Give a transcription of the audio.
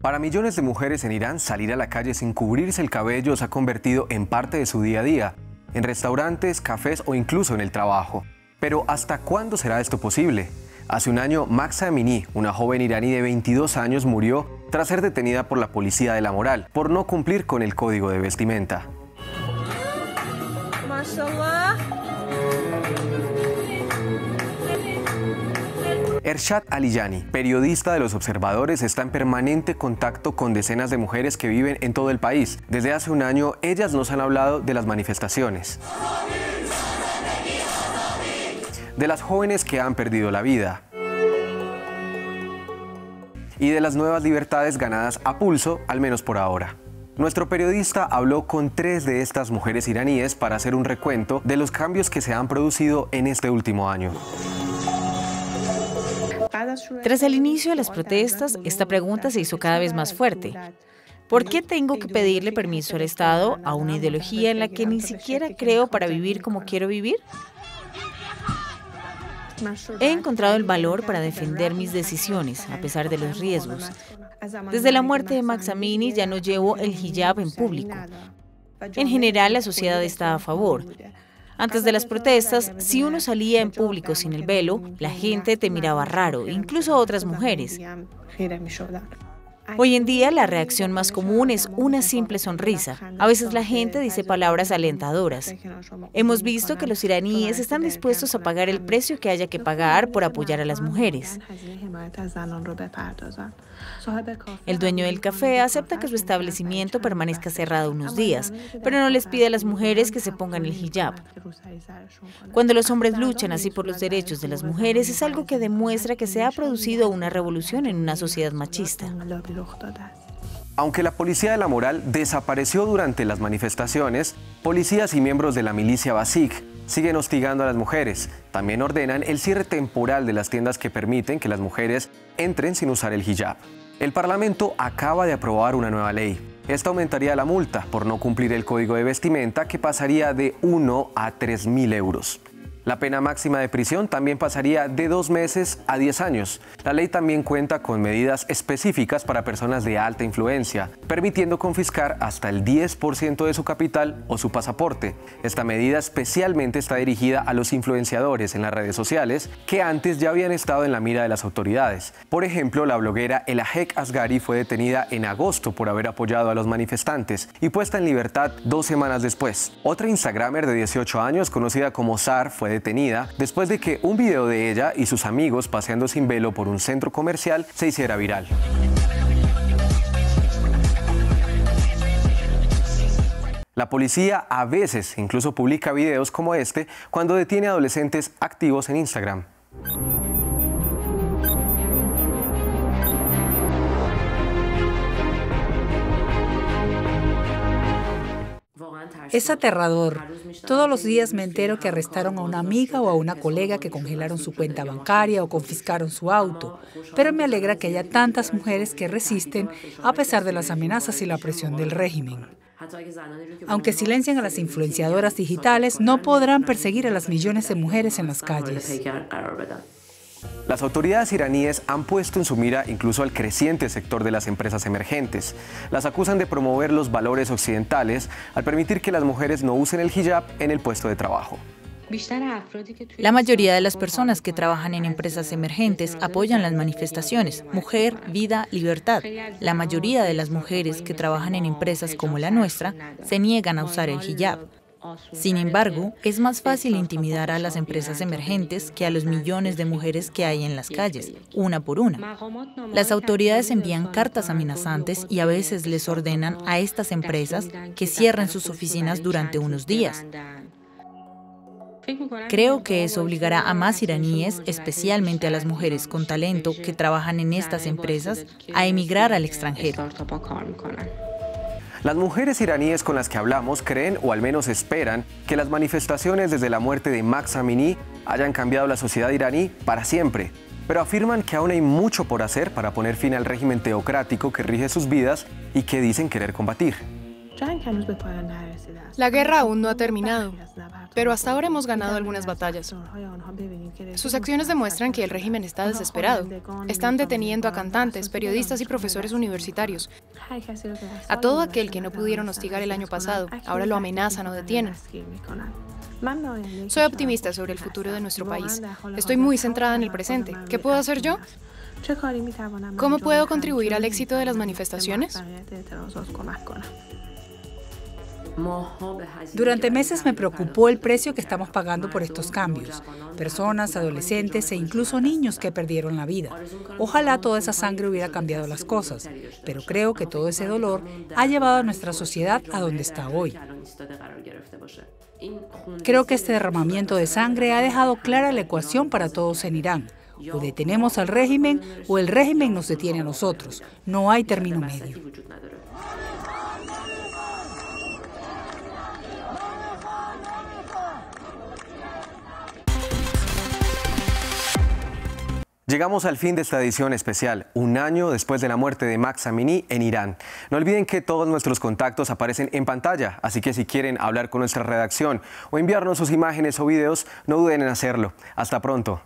Para millones de mujeres en Irán, salir a la calle sin cubrirse el cabello se ha convertido en parte de su día a día, en restaurantes, cafés o incluso en el trabajo. Pero ¿hasta cuándo será esto posible? Hace un año, Maxa Amini, una joven iraní de 22 años, murió tras ser detenida por la policía de la moral por no cumplir con el código de vestimenta. Ershad Aliyani, periodista de Los Observadores, está en permanente contacto con decenas de mujeres que viven en todo el país. Desde hace un año, ellas nos han hablado de las manifestaciones, de las jóvenes que han perdido la vida y de las nuevas libertades ganadas a pulso, al menos por ahora. Nuestro periodista habló con tres de estas mujeres iraníes para hacer un recuento de los cambios que se han producido en este último año. Tras el inicio de las protestas, esta pregunta se hizo cada vez más fuerte. ¿Por qué tengo que pedirle permiso al Estado a una ideología en la que ni siquiera creo para vivir como quiero vivir? He encontrado el valor para defender mis decisiones, a pesar de los riesgos. Desde la muerte de Max Amini ya no llevo el hijab en público. En general, la sociedad está a favor. Antes de las protestas, si uno salía en público sin el velo, la gente te miraba raro, incluso otras mujeres. Hoy en día la reacción más común es una simple sonrisa. A veces la gente dice palabras alentadoras. Hemos visto que los iraníes están dispuestos a pagar el precio que haya que pagar por apoyar a las mujeres. El dueño del café acepta que su establecimiento permanezca cerrado unos días, pero no les pide a las mujeres que se pongan el hijab. Cuando los hombres luchan así por los derechos de las mujeres es algo que demuestra que se ha producido una revolución en una sociedad machista. Aunque la policía de la moral desapareció durante las manifestaciones, policías y miembros de la milicia Basik siguen hostigando a las mujeres. También ordenan el cierre temporal de las tiendas que permiten que las mujeres entren sin usar el hijab. El Parlamento acaba de aprobar una nueva ley. Esta aumentaría la multa por no cumplir el código de vestimenta que pasaría de 1 a 3 mil euros. La pena máxima de prisión también pasaría de dos meses a 10 años. La ley también cuenta con medidas específicas para personas de alta influencia, permitiendo confiscar hasta el 10% de su capital o su pasaporte. Esta medida especialmente está dirigida a los influenciadores en las redes sociales que antes ya habían estado en la mira de las autoridades. Por ejemplo, la bloguera Elahek Asgari fue detenida en agosto por haber apoyado a los manifestantes y puesta en libertad dos semanas después. Otra Instagramer de 18 años, conocida como Sar, fue detenida después de que un video de ella y sus amigos paseando sin velo por un centro comercial se hiciera viral. La policía a veces incluso publica videos como este cuando detiene adolescentes activos en Instagram. Es aterrador. Todos los días me entero que arrestaron a una amiga o a una colega que congelaron su cuenta bancaria o confiscaron su auto. Pero me alegra que haya tantas mujeres que resisten a pesar de las amenazas y la presión del régimen. Aunque silencian a las influenciadoras digitales, no podrán perseguir a las millones de mujeres en las calles. Las autoridades iraníes han puesto en su mira incluso al creciente sector de las empresas emergentes. Las acusan de promover los valores occidentales al permitir que las mujeres no usen el hijab en el puesto de trabajo. La mayoría de las personas que trabajan en empresas emergentes apoyan las manifestaciones Mujer, Vida, Libertad. La mayoría de las mujeres que trabajan en empresas como la nuestra se niegan a usar el hijab. Sin embargo, es más fácil intimidar a las empresas emergentes que a los millones de mujeres que hay en las calles, una por una. Las autoridades envían cartas amenazantes y a veces les ordenan a estas empresas que cierren sus oficinas durante unos días. Creo que eso obligará a más iraníes, especialmente a las mujeres con talento que trabajan en estas empresas, a emigrar al extranjero. Las mujeres iraníes con las que hablamos creen o al menos esperan que las manifestaciones desde la muerte de Max Amini hayan cambiado la sociedad iraní para siempre, pero afirman que aún hay mucho por hacer para poner fin al régimen teocrático que rige sus vidas y que dicen querer combatir. La guerra aún no ha terminado, pero hasta ahora hemos ganado algunas batallas. Sus acciones demuestran que el régimen está desesperado. Están deteniendo a cantantes, periodistas y profesores universitarios. A todo aquel que no pudieron hostigar el año pasado, ahora lo amenazan o detienen. Soy optimista sobre el futuro de nuestro país. Estoy muy centrada en el presente. ¿Qué puedo hacer yo? ¿Cómo puedo contribuir al éxito de las manifestaciones? Durante meses me preocupó el precio que estamos pagando por estos cambios. Personas, adolescentes e incluso niños que perdieron la vida. Ojalá toda esa sangre hubiera cambiado las cosas, pero creo que todo ese dolor ha llevado a nuestra sociedad a donde está hoy. Creo que este derramamiento de sangre ha dejado clara la ecuación para todos en Irán. O detenemos al régimen o el régimen nos detiene a nosotros. No hay término medio. Llegamos al fin de esta edición especial, un año después de la muerte de Max Amini en Irán. No olviden que todos nuestros contactos aparecen en pantalla, así que si quieren hablar con nuestra redacción o enviarnos sus imágenes o videos, no duden en hacerlo. Hasta pronto.